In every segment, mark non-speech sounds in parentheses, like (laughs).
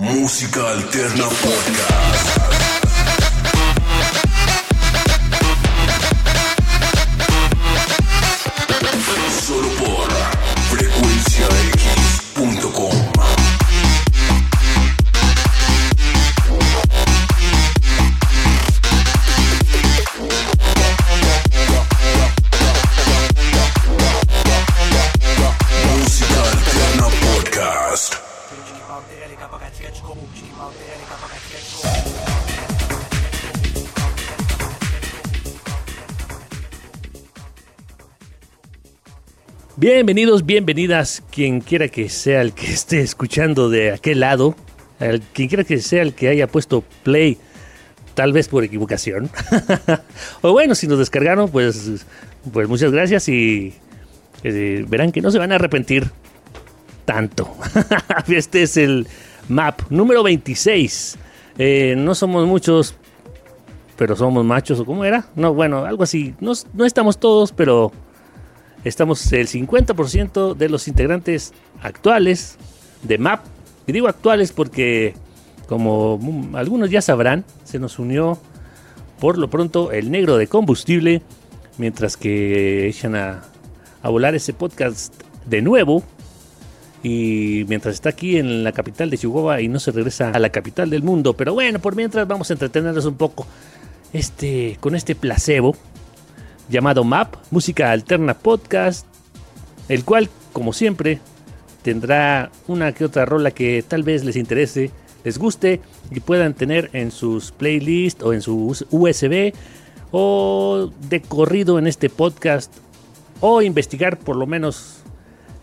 Música Alterna Podcast. Bienvenidos, bienvenidas, quien quiera que sea el que (laughs) esté escuchando de aquel lado, quien quiera que sea el que haya puesto play, tal vez por equivocación. (laughs) o bueno, si nos descargaron, pues, pues muchas gracias y eh, verán que no se van a arrepentir tanto. (laughs) este es el map número 26. Eh, no somos muchos, pero somos machos, ¿o cómo era? No, bueno, algo así. No, no estamos todos, pero estamos el 50% de los integrantes actuales de MAP. Y digo actuales porque, como mm, algunos ya sabrán, se nos unió por lo pronto el negro de combustible, mientras que echan a, a volar ese podcast de nuevo. Y mientras está aquí en la capital de Chihuahua y no se regresa a la capital del mundo. Pero bueno, por mientras vamos a entretenernos un poco este, con este placebo llamado MAP, Música Alterna Podcast, el cual, como siempre, tendrá una que otra rola que tal vez les interese, les guste y puedan tener en sus playlists o en su USB o de corrido en este podcast o investigar por lo menos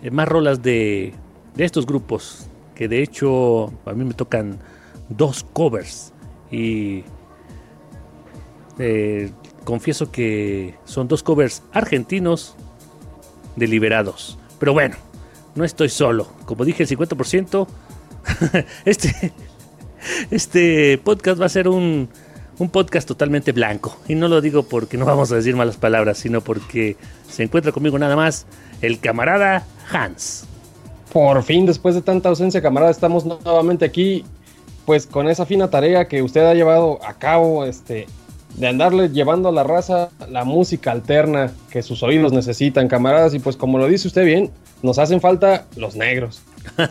eh, más rolas de, de estos grupos que de hecho a mí me tocan dos covers y eh, confieso que son dos covers argentinos deliberados. Pero bueno, no estoy solo. Como dije, el 50%. (laughs) este, este podcast va a ser un, un podcast totalmente blanco. Y no lo digo porque no vamos a decir malas palabras, sino porque se encuentra conmigo nada más el camarada Hans. Por fin, después de tanta ausencia, camarada, estamos nuevamente aquí, pues con esa fina tarea que usted ha llevado a cabo, este, de andarle llevando a la raza la música alterna que sus oídos necesitan, camaradas, y pues como lo dice usted bien, nos hacen falta los negros. (laughs)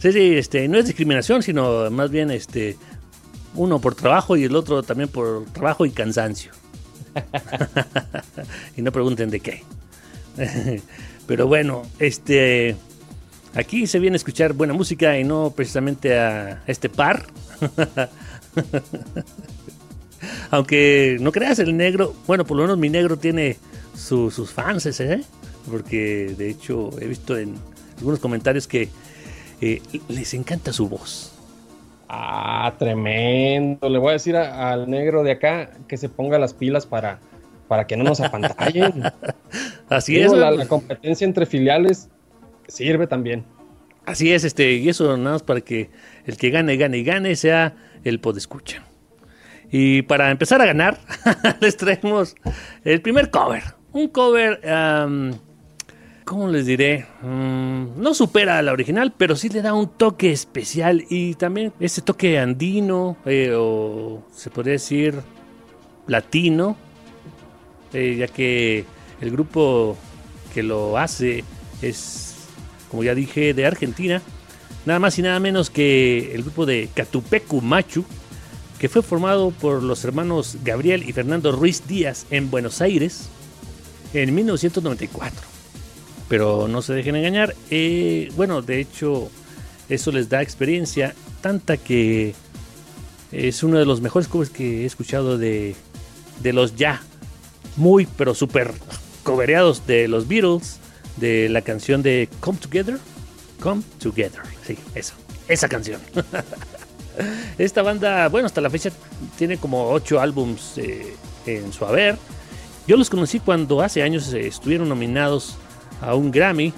Sí, sí, este, no es discriminación, sino más bien este, uno por trabajo y el otro también por trabajo y cansancio. (laughs) (laughs) y no pregunten de qué. Pero bueno, este, aquí se viene a escuchar buena música y no precisamente a este par. (laughs) Aunque no creas, el negro, bueno, por lo menos mi negro tiene su- sus fans, ¿eh? Porque de hecho he visto en algunos comentarios que eh, les encanta su voz. Ah, tremendo. Le voy a decir a- al negro de acá que se ponga las pilas para, para que no nos apantallen. (laughs) Así Digo, es, la, la competencia entre filiales sirve también. así es, este, y eso nada más para que el que gane, gane y gane sea el podescucha. Y para empezar a ganar, (laughs) les traemos el primer cover. Un cover, am, ¿cómo les diré? Mm, no supera a la original, pero sí le da un toque especial y también ese toque andino, eh, o se podría decir latino, eh, ya que el grupo que lo hace es, como ya dije, de Argentina. Nada más y nada menos que el grupo de Catupecu Machu, que fue formado por los hermanos Gabriel y Fernando Ruiz Díaz en Buenos Aires en 1994. Pero no se dejen engañar, eh, bueno, de hecho, eso les da experiencia, tanta que es uno de los mejores covers que he escuchado de, de los ya muy, pero súper covereados de los Beatles, de la canción de Come Together. Come Together, sí, eso, esa canción. (laughs) (laughs) Esta banda, bueno, hasta la fecha tiene como ocho álbums eh, en su haber. Yo los conocí cuando hace años eh, estuvieron nominados a un Grammy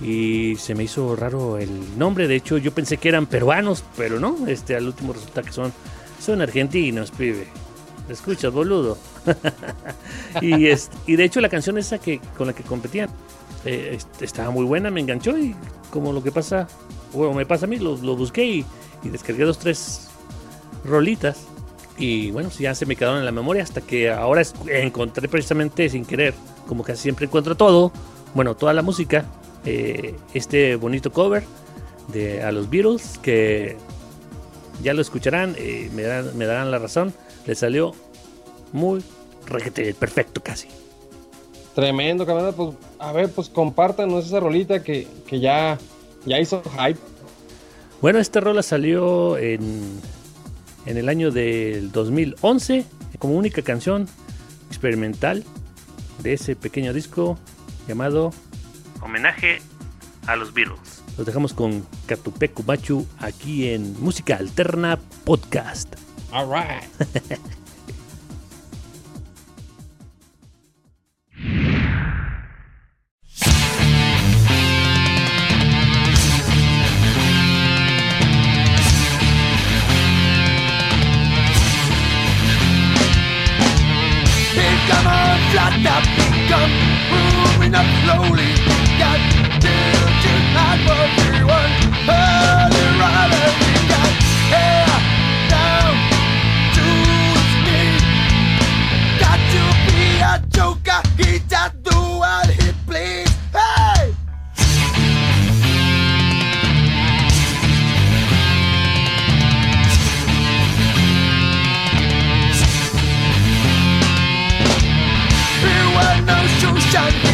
y se me hizo raro el nombre. De hecho, yo pensé que eran peruanos, pero no. Este, al último resulta que son, son argentinos, pibe. ¿Escuchas, boludo? (laughs) y, y de hecho, la canción esa que, con la que competían eh, est- estaba muy buena, me enganchó y como lo que pasa bueno, me pasa a mí, lo, busqué y, y descargué dos, tres rolitas. Y bueno, ya se me quedaron en la memoria hasta que ahora encontré precisamente sin querer, como casi siempre encuentro todo, bueno, toda la música, eh, este bonito cover de a los Beatles que ya lo escucharán, eh, me, darán, me darán la razón, le salió muy perfecto casi. Tremendo, camarada. Pues, a ver, pues compártanos esa rolita que, que ya, ya hizo hype. Bueno, esta rola salió en, en el año del 2011 como única canción experimental de ese pequeño disco llamado Homenaje a los Beatles. Los dejamos con Catupecu Machu aquí en Música Alterna Podcast. All right. (laughs) stop Come moving up slowly Got till tonight for everyone Early rising Junkie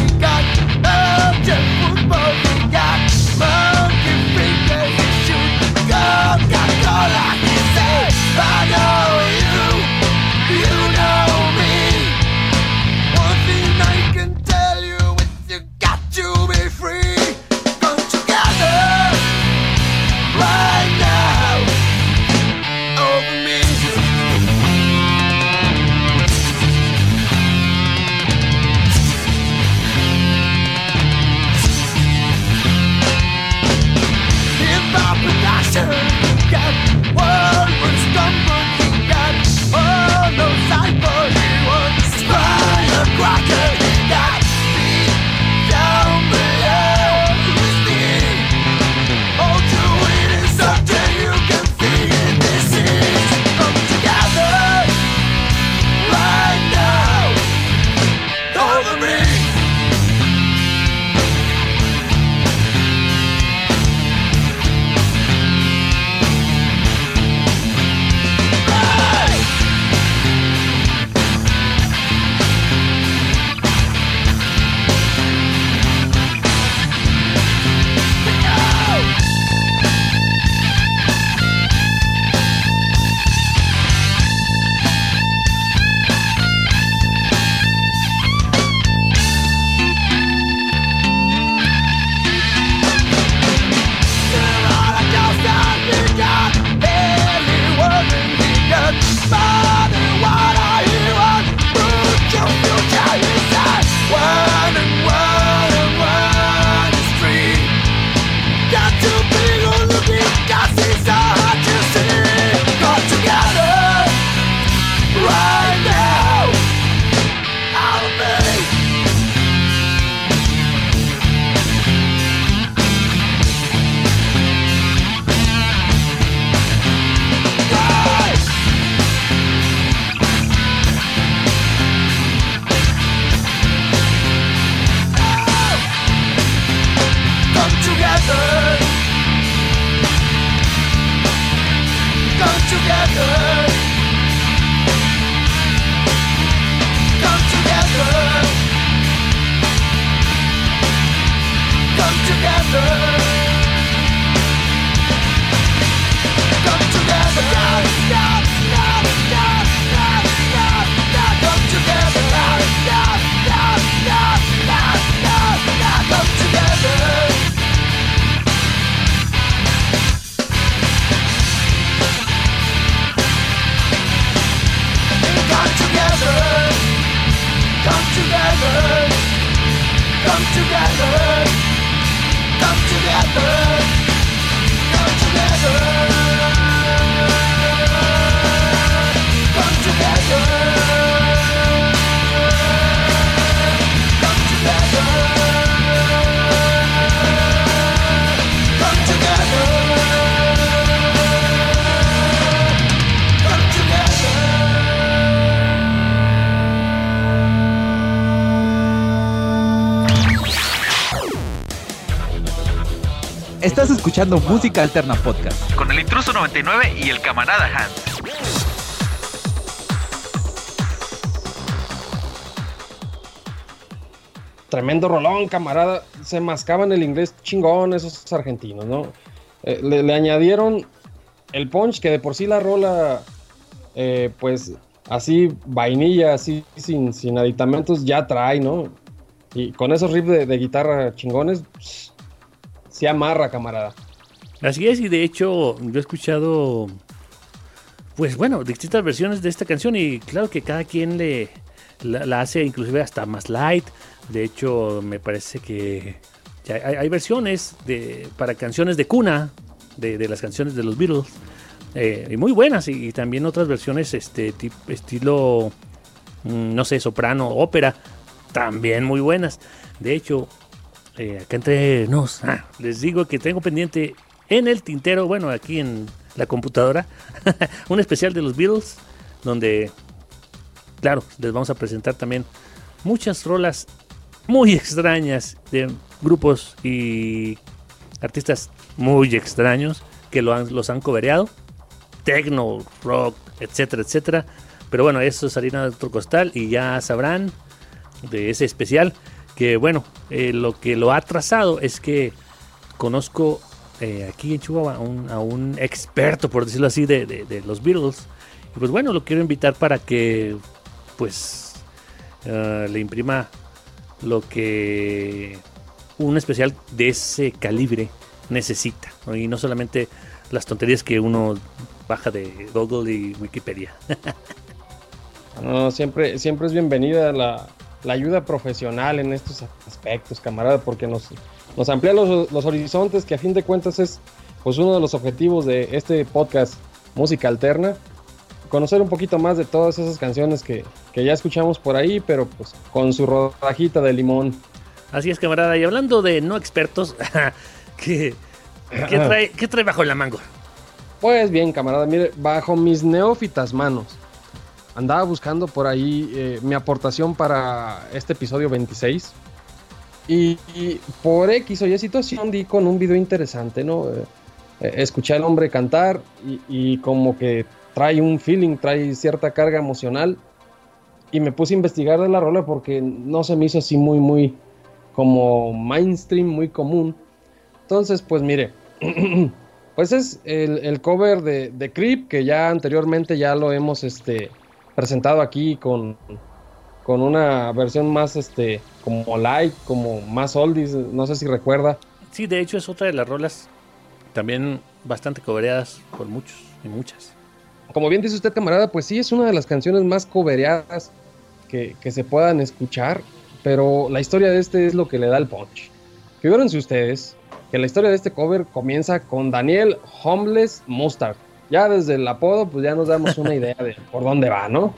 Estás escuchando Música Alterna Podcast. Con el intruso 99 y el camarada Hans. Tremendo rolón, camarada. Se mascaban el inglés chingón esos argentinos, ¿no? Eh, le, le añadieron el punch que de por sí la rola, eh, pues así vainilla, así sin, sin aditamentos ya trae, ¿no? Y con esos riffs de, de guitarra chingones, pss, se amarra, camarada. Así es, y de hecho yo he escuchado, pues bueno, distintas versiones de esta canción y claro que cada quien le la, hace inclusive hasta más light. De hecho, me parece que ya hay, hay versiones de, para canciones de cuna de, las canciones de los Beatles. eh, y muy buenas, y, y también otras versiones este tip- estilo, mm, no sé, soprano, ópera, también muy buenas. De hecho, eh, acá entre nos, ah, les digo que tengo pendiente en el tintero, bueno, aquí en la computadora, (laughs) un especial de los Beatles, donde, claro, les vamos a presentar también muchas rolas muy extrañas de grupos y artistas muy extraños que los han cobereado, techno, rock, etcétera, etcétera. Pero bueno, eso es harina de otro costal y ya sabrán de ese especial que bueno, eh, lo que lo ha trazado es que conozco eh, aquí en Chihuahua a un, experto, por decirlo así, de, de- los Beatles. Y pues bueno, lo quiero invitar para que pues eh, le imprima lo que un especial de ese calibre necesita. Y no solamente las tonterías que uno baja de Google y Wikipedia. (laughs) No, siempre, siempre es bienvenida la, la ayuda profesional en estos aspectos, camarada, porque nos, nos amplía los, los horizontes, que a fin de cuentas es pues uno de los objetivos de este podcast Música Alterna. Conocer un poquito más de todas esas canciones que, que ya escuchamos por ahí, pero pues con su rodajita de limón. Así es, camarada. Y hablando de no expertos, (laughs) ¿qué, qué (clears throat) trae, qué trae bajo la manga? Pues bien, camarada, mire, bajo mis neófitas manos, andaba buscando por ahí eh, mi aportación para este episodio 26. Y, por X o Y situación di con un video interesante, ¿no? Eh, eh, escuché al hombre cantar y, y como que trae un feeling, trae cierta carga emocional. Y me puse a investigar de la rola porque no se me hizo así muy, muy como mainstream, muy común. Entonces, pues mire, (clears throat) pues es el, el cover de, de Creep, que ya anteriormente ya lo hemos este, presentado aquí con, con una versión más este, como light, como más oldies, no sé si recuerda. Sí, de hecho es otra de las rolas también bastante cobereadas por muchos y muchas. Como bien dice usted, camarada, pues sí, es una de las canciones más cobereadas que, que se puedan escuchar, pero la historia de este es lo que le da el punch. Figúrense ustedes que la historia de este cover comienza con Daniel Homeless Mustard. Ya desde el apodo, pues ya nos damos una idea de (laughs) por dónde va, ¿no?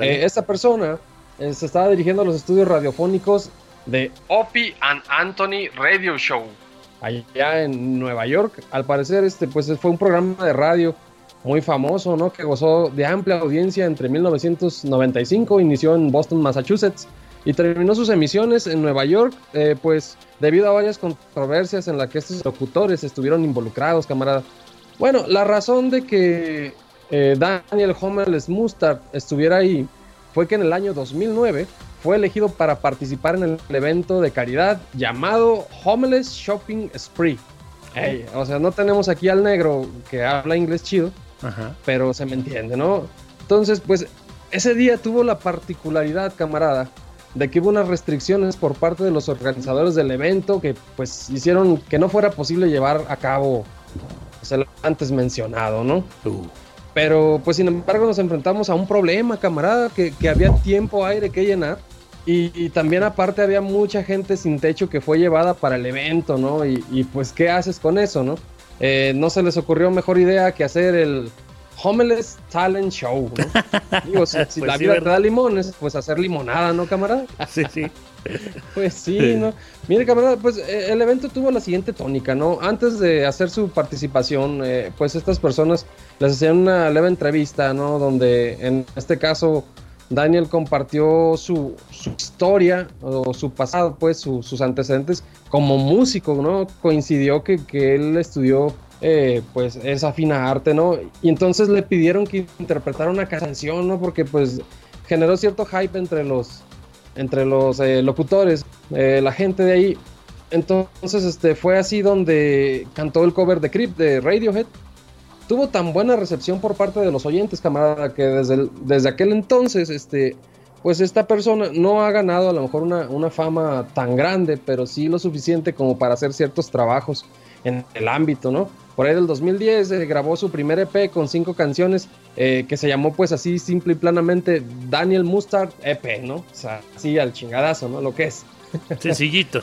Eh, esta persona eh, se estaba dirigiendo a los estudios radiofónicos de Opie and Anthony Radio Show, allá en Nueva York. Al parecer, este, pues fue un programa de radio muy famoso, ¿no? Que gozó de amplia audiencia entre 1995, inició en Boston, Massachusetts, y terminó sus emisiones en Nueva York, eh, pues debido a varias controversias en las que estos locutores estuvieron involucrados, camarada. Bueno, la razón de que eh, Daniel Homeless Mustard estuviera ahí fue que en el año 2009 fue elegido para participar en el evento de caridad llamado Homeless Shopping Spree. Ey, o sea, no tenemos aquí al negro que habla inglés chido, Ajá. pero se me entiende, ¿no? Entonces, pues ese día tuvo la particularidad, camarada, de que hubo unas restricciones por parte de los organizadores del evento que pues hicieron que no fuera posible llevar a cabo pues, el antes mencionado, ¿no? Uh, Pero pues sin embargo nos enfrentamos a un problema, camarada, que, que había tiempo aire que llenar. Y, y también aparte había mucha gente sin techo que fue llevada para el evento, ¿no? Y, y, pues ¿qué haces con eso, no? Eh, no se les ocurrió mejor idea que hacer el Homeless Talent Show, ¿no? (laughs) Digo, si, si Pues la sí, vida te ¿verdad? da limones, pues hacer limonada, ¿no, camarada? sí, sí. (laughs) Pues sí, Sí. ¿no? Mire, camarada, pues eh, el evento tuvo la siguiente tónica, ¿no? Antes de hacer su participación, eh, pues estas personas les hacían una leve entrevista, ¿no? Donde en este caso Daniel compartió su, su historia o su pasado, pues su- sus antecedentes como músico, ¿no? Coincidió que, que él estudió eh, pues esa fina arte, ¿no? Y entonces le pidieron que interpretara una canción, ¿no? Porque pues generó cierto hype entre los, entre los eh, locutores, eh, la gente de ahí. Entonces este, fue así donde cantó el cover de Creep de Radiohead tuvo tan buena recepción por parte de los oyentes, camarada, que desde, desde aquel entonces, este, pues esta persona no ha ganado a lo mejor una, una fama tan grande, pero sí lo suficiente como para hacer ciertos trabajos en el ámbito, ¿no? Por ahí del 2010 eh, grabó su primer EP con cinco canciones eh, que se llamó pues así simple y planamente Daniel Mustard EP, ¿no? O sea, así al chingadazo, ¿no? Lo que es. (laughs) Sencillito.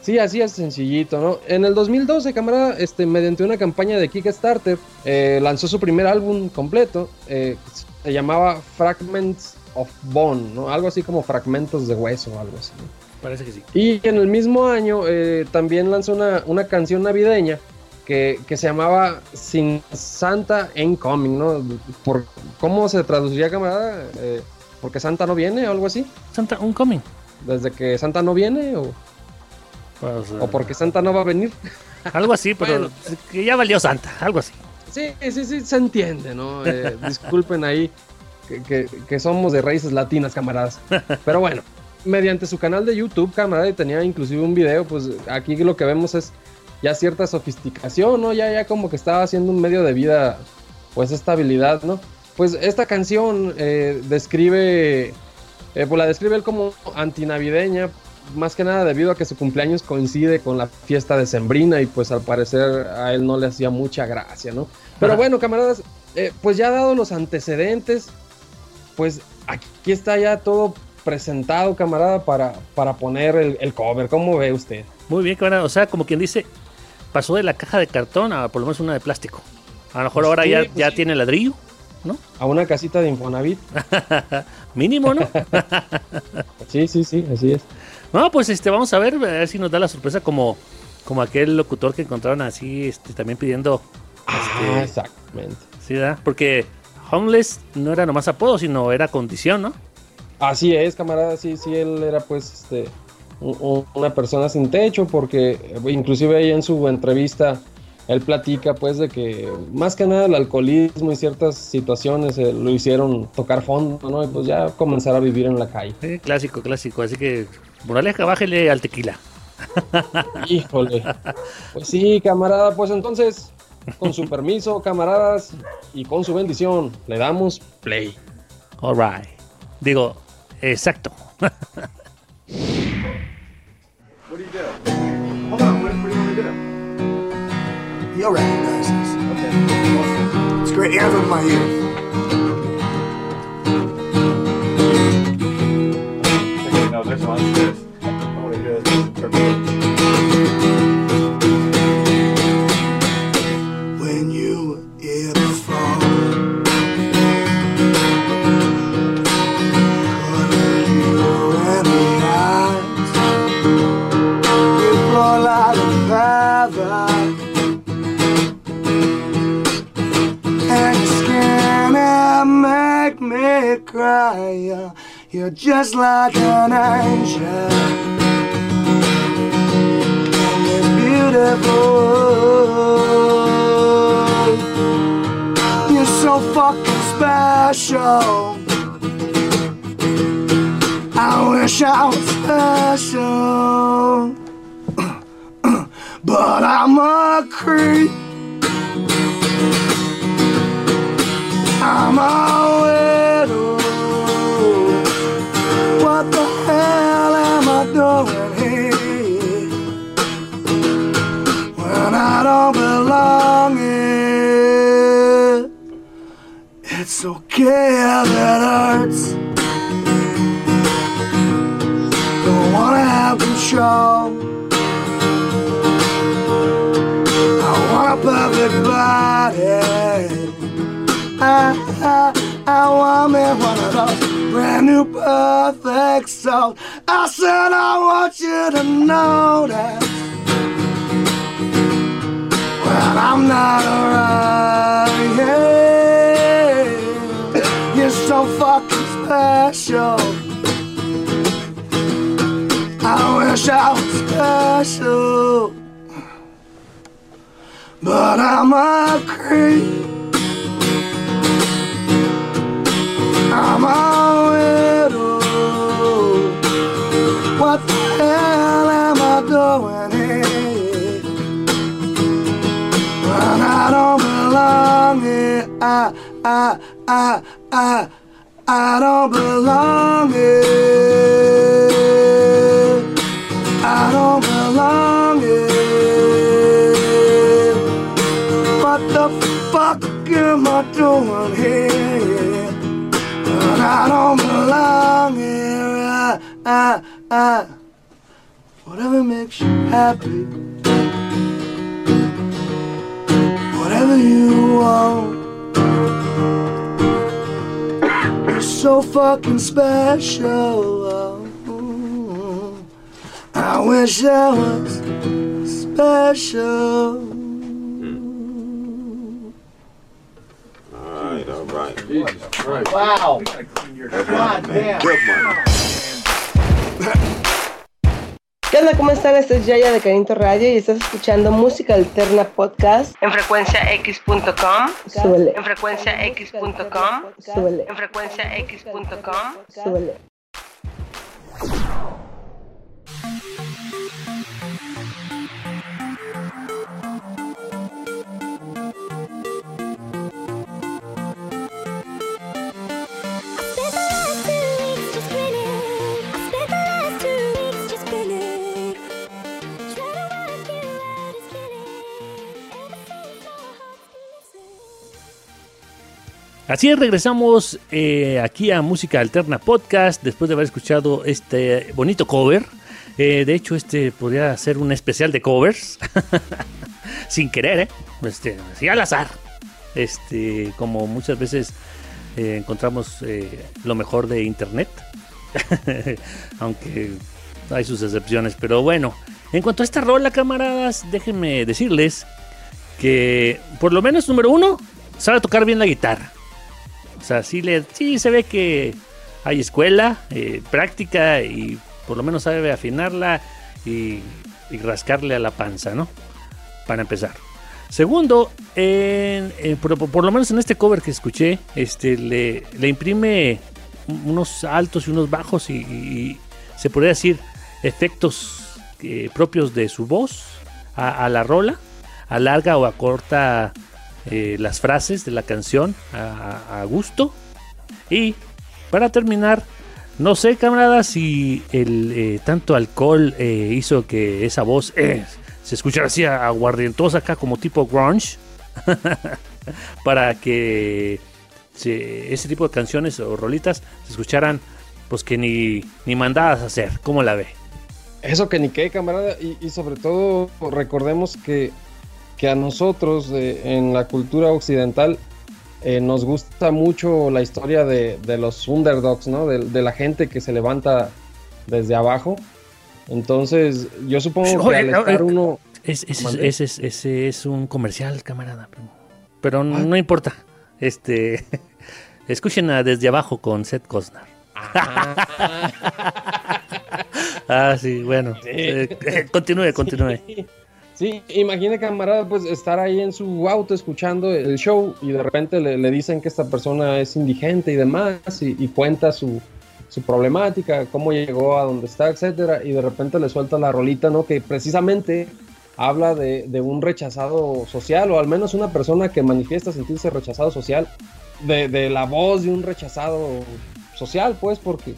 Sí, así es sencillito, ¿no? En el 2012, camarada, este, mediante una campaña de Kickstarter, eh, lanzó su primer álbum completo. eh, se llamaba Fragments of Bone, ¿no? Algo así como Fragmentos de Hueso o algo así. ¿no? Parece que sí. Y en el mismo año eh, también lanzó una, una canción navideña que, que se llamaba Sin Santa Incoming, ¿no? Por, ¿Cómo se traduciría, camarada? Eh, ¿Porque Santa no viene o algo así? Santa, un coming. ¿Desde que Santa no viene o, Pues, o porque Santa no va a venir? Algo así, pero Bueno. que ya valió Santa, algo así. Sí, sí, sí, se entiende, ¿no? Eh, (laughs) disculpen ahí que, que- que somos de raíces latinas, camaradas. (laughs) Pero bueno, mediante su canal de YouTube, camarada, y tenía inclusive un video, pues aquí lo que vemos es ya cierta sofisticación, ¿no? Ya, ya como que estaba haciendo un medio de vida, pues estabilidad, ¿no? Pues esta canción eh, describe, eh, pues la describe él como antinavideña, más que nada debido a que su cumpleaños coincide con la fiesta de Sembrina y pues al parecer a él no le hacía mucha gracia, ¿no? Pero Ajá. bueno, camaradas, eh, pues ya dado los antecedentes, pues aquí está ya todo presentado, camarada, para, para poner el, el cover. ¿Cómo ve usted? Muy bien, camarada. O sea, como quien dice, pasó de la caja de cartón a por lo menos una de plástico. A lo mejor Pues ahora sí, ya, pues ya sí. tiene ladrillo, ¿no? A una casita de Infonavit. (laughs) Mínimo, ¿no? (laughs) Sí, sí, sí, así es. no, pues este, vamos a ver, a ver si nos da la sorpresa como, como aquel locutor que encontraron así, este, también pidiendo. Ah, Este, exactamente. sí, ¿verdad? Porque homeless no era nomás apodo, sino era condición, ¿no? Así es, camarada, sí, sí, él era pues este un- un- una persona sin techo porque eh, inclusive ahí en su entrevista él platica pues de que más que nada el alcoholismo y ciertas situaciones eh, lo hicieron tocar fondo, ¿no? Y pues ya comenzar a vivir en la calle. Sí, clásico, clásico. Así que, moraleja, bájele al tequila. Híjole. (laughs) Pues sí, camarada, pues entonces, con su permiso, camaradas, y con su bendición, le damos play. All right. Digo, exacto. What do you do? Hold on, what, what do you want to do? You'll recognize this. Okay. It's great anthem of my youth. I do. Said I want you to know that when I'm not around, yeah, you're so fucking special. I wish I was special. But I'm a creep. I'm a am I doing? When I don't belong here. I, I, I, I, I don't belong here. I don't belong here. What the fuck am I doing here? But I don't belong here. I, I, I, whatever makes you happy, whatever you want. You're so fucking special. I wish I was special. Alright, alright. Wow. (laughs) ¿Qué onda? ¿Cómo están? Este es Yaya de Caninto Radio y estás escuchando Música Alterna Podcast en frecuenciax.com. Súbele. En frecuenciax.com. Súbele. En frecuenciax.com. Súbele. Así es, regresamos eh, aquí a Música Alterna Podcast después de haber escuchado este bonito cover. Eh, de hecho, este podría ser un especial de covers. (laughs) Sin querer, ¿eh? Este, así al azar. Este, como muchas veces eh, encontramos lo mejor de internet. (laughs) Aunque hay sus excepciones. Pero bueno, en cuanto a esta rola, camaradas, déjenme decirles que por lo menos número uno, sabe tocar bien la guitarra. O sea, sí, le, sí se ve que hay escuela, eh, práctica y por lo menos sabe afinarla y, rascarle a la panza, ¿no? Para empezar. Segundo, en- por, lo menos en este cover que escuché, este, le, le imprime unos altos y unos bajos y, y se podría decir efectos eh, propios de su voz a, a la rola, alarga o acorta eh, las frases de la canción a, gusto. Y para terminar, no sé, camaradas, si el eh, tanto alcohol eh, hizo que esa voz se escuchara así aguardientosa acá como tipo grunge. (laughs) para que se- ese tipo de canciones o rolitas se escucharan pues que ni, ni mandadas a hacer. ¿Cómo la ve? Eso que ni qué, camarada. Y sobre todo, recordemos que, que a nosotros eh, en la cultura occidental eh, nos gusta mucho la historia de, de los underdogs, ¿no? De, de la gente que se levanta desde abajo. Entonces, yo supongo que al estar oye, uno. Es- ese, es- es un comercial, camarada. Pero, pero no importa. Este, (laughs) escuchen a Desde Abajo con Seth Costner. (laughs) ah, sí, bueno. Eh, eh, continúe, continúe. Sí, imagine camarada, pues estar ahí en su auto escuchando el show y de repente le, dicen que esta persona es indigente y demás y, y cuenta su, su problemática, cómo llegó a donde está, etcétera, y de repente le suelta la rolita, ¿no? Que precisamente habla de, de un rechazado social o al menos una persona que manifiesta sentirse rechazado social, de, de la voz de un rechazado social, pues, porque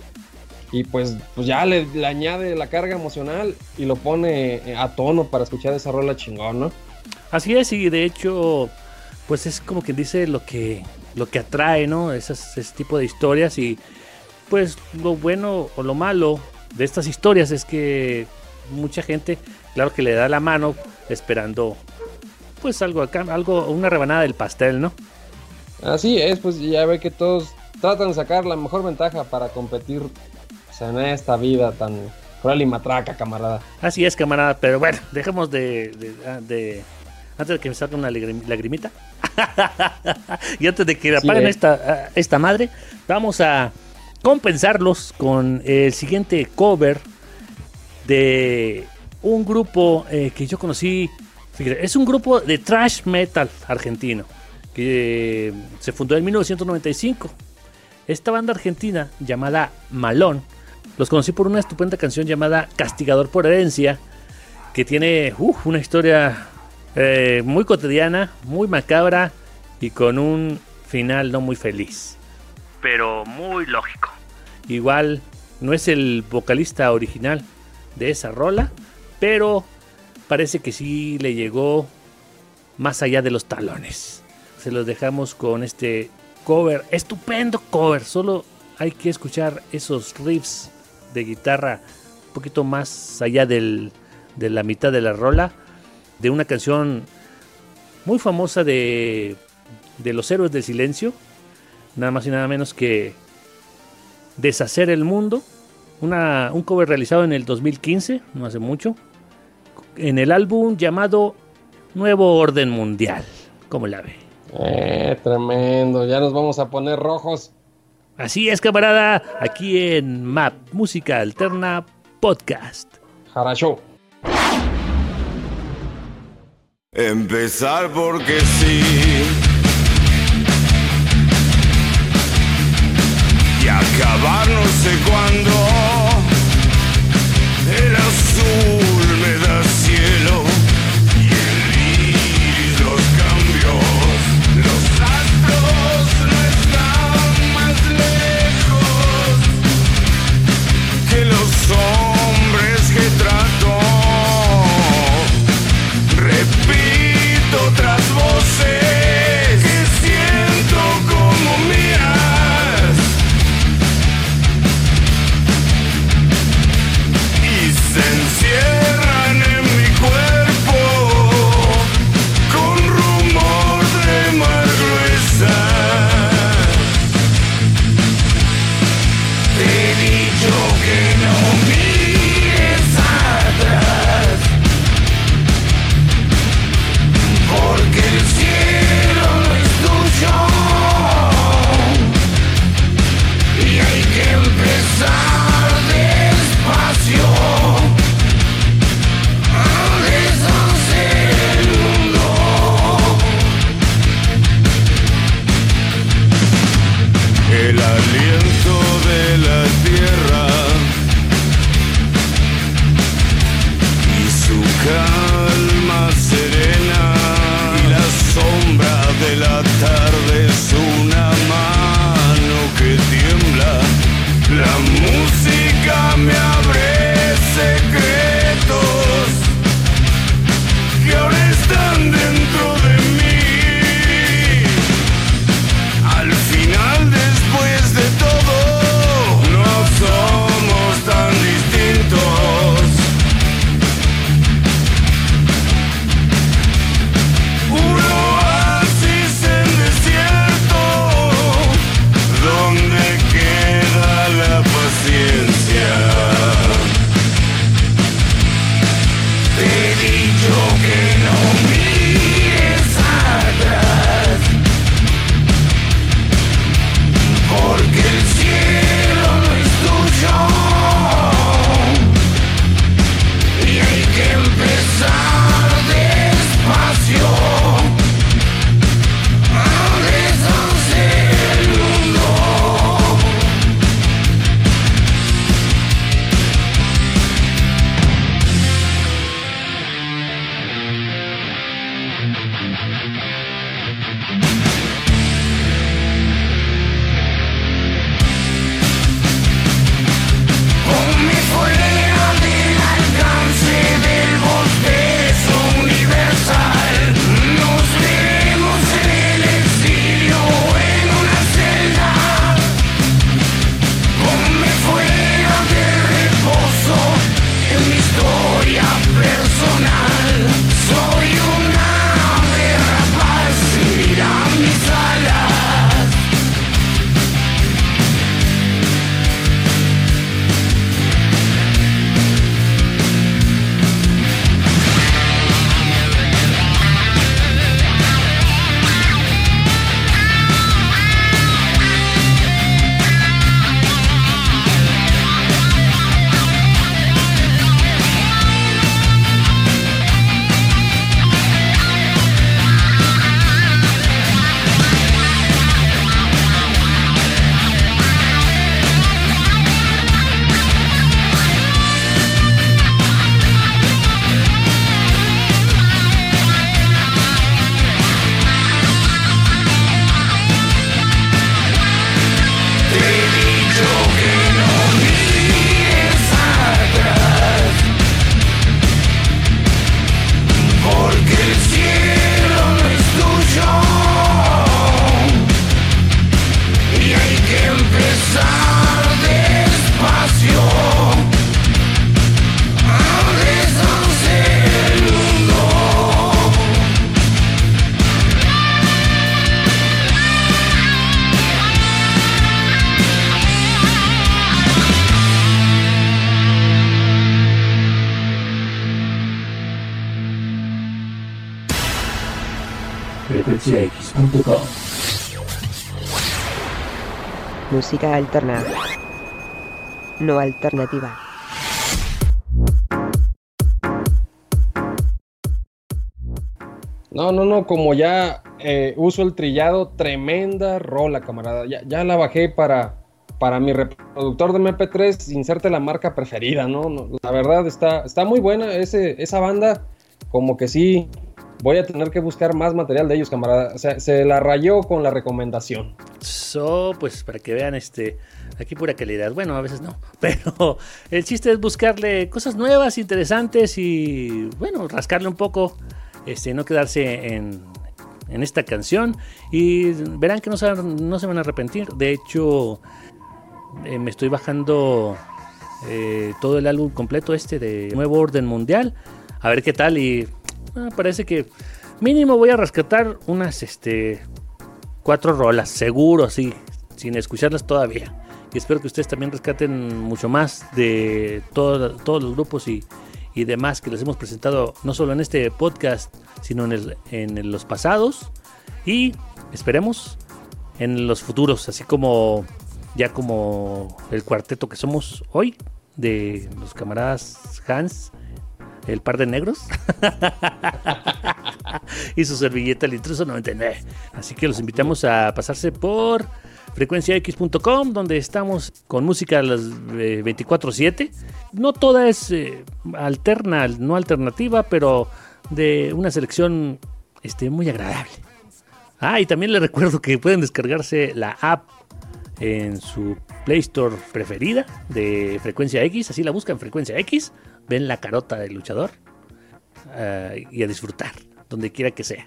y pues, pues ya le, le añade la carga emocional y lo pone eh, a tono para escuchar esa rola chingón, ¿no? Así es, y de hecho, pues es como quien dice lo que, lo que atrae, ¿no? Esas, ese tipo de historias y pues lo bueno o lo malo de estas historias es que mucha gente, claro que le da la mano esperando pues algo acá, algo, una rebanada del pastel, ¿no? Así es, pues ya ve que todos tratan de sacar la mejor ventaja para competir pues, en esta vida tan cruel y matraca, camarada. Así es, camarada, pero bueno, dejemos de, de- de- antes de que me salga una lagrim- lagrimita (laughs) y antes de que Sí, apaguen eh. esta, esta madre, vamos a, compensarlos con el siguiente cover de un grupo eh, que yo conocí. fíjate, es un grupo de thrash metal argentino que se fundó en 1995. Esta banda argentina llamada Malón los conocí por una estupenda canción llamada Castigador por herencia que tiene una historia eh, muy cotidiana, muy macabra y con un final no muy feliz, pero muy lógico. Igual no es el vocalista original de esa rola, pero parece que sí le llegó más allá de los talones. Se los dejamos con este cover, estupendo cover, solo hay que escuchar esos riffs de guitarra un poquito más allá del, de la mitad de la rola, de una canción muy famosa de, de los héroes del silencio, nada más y nada menos que Deshacer el Mundo, una, un cover realizado en el 2015, no hace mucho, en el álbum llamado Nuevo Orden Mundial. ¿Cómo la ve? Eh, tremendo, ya nos vamos a poner rojos. Así es, camarada, aquí en MAP, Música Alterna Podcast. Jarashow. Empezar porque sí. Y acabar no sé cuándo. frecuenciax.com. Música alterna. No alternativa. No, no, no, como ya eh, uso el trillado, tremenda rola, camarada. Ya, ya la bajé para, para mi reproductor de MP3, inserte la marca preferida, ¿no? No, la verdad está, está muy buena ese, esa banda, como que sí, voy a tener que buscar más material de ellos, camarada. O sea, se la rayó con la recomendación. So, pues para que vean este aquí pura calidad. Bueno, a veces no, (laughs) pero el chiste es buscarle cosas nuevas, interesantes y bueno, rascarle un poco, este, no quedarse en, en esta canción y verán que no se, no se van a arrepentir. De hecho, eh, me estoy bajando eh, todo el álbum completo este de Nuevo Orden Mundial, a ver qué tal y ah, parece que mínimo voy a rescatar unas este cuatro rolas, seguro, sí, sin escucharlas todavía. Y espero que ustedes también rescaten mucho más de todo- todos los grupos y, y demás que les hemos presentado, no solo en este podcast, sino en, en los pasados. Y esperemos en los futuros, así como ya como el cuarteto que somos hoy, de los camaradas Hans, el par de negros. (laughs) y su servilleta el intruso 99. Así que los invitamos a pasarse por frecuenciax.com donde estamos con música a las eh, 24/7. No toda es eh, alterna, no alternativa, pero de una selección este, muy agradable. Ah, y también les recuerdo que pueden descargarse la app en su Play Store preferida de Frecuencia X, así la buscan Frecuencia X, ven la carota del luchador ah, y a disfrutar, donde quiera que sea.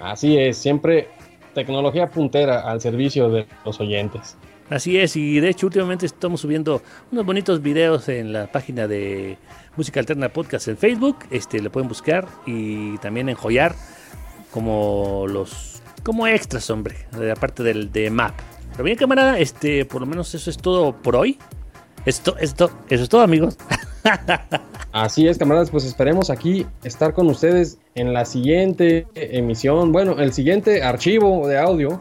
Así es, siempre tecnología puntera al servicio de los oyentes. Así es, y de hecho últimamente estamos subiendo unos bonitos videos en la página de Música Alterna Podcast en Facebook, este lo pueden buscar y también en Joyar como los como extras, hombre, de aparte del de Map. Pero bien, camarada, este por lo menos eso es todo por hoy. Esto, esto, eso es todo, amigos. (laughs) Así es, camaradas, pues esperemos aquí estar con ustedes en la siguiente emisión, bueno, el siguiente archivo de audio,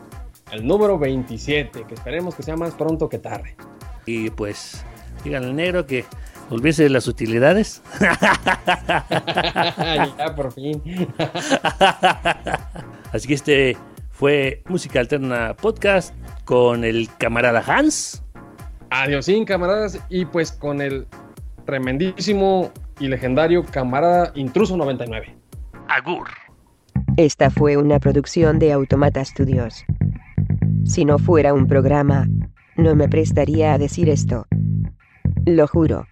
el número 27, que esperemos que sea más pronto que tarde. Y pues, díganle al negro que olvídese de las utilidades. (laughs) ya, por fin. (laughs) Así que este fue Música Alterna Podcast con el camarada Hans. Adiós, camaradas, y pues con el tremendísimo y legendario camarada Intruso 99. Agur. Esta fue una producción de Automata Studios. Si no fuera un programa, no me prestaría a decir esto. Lo juro.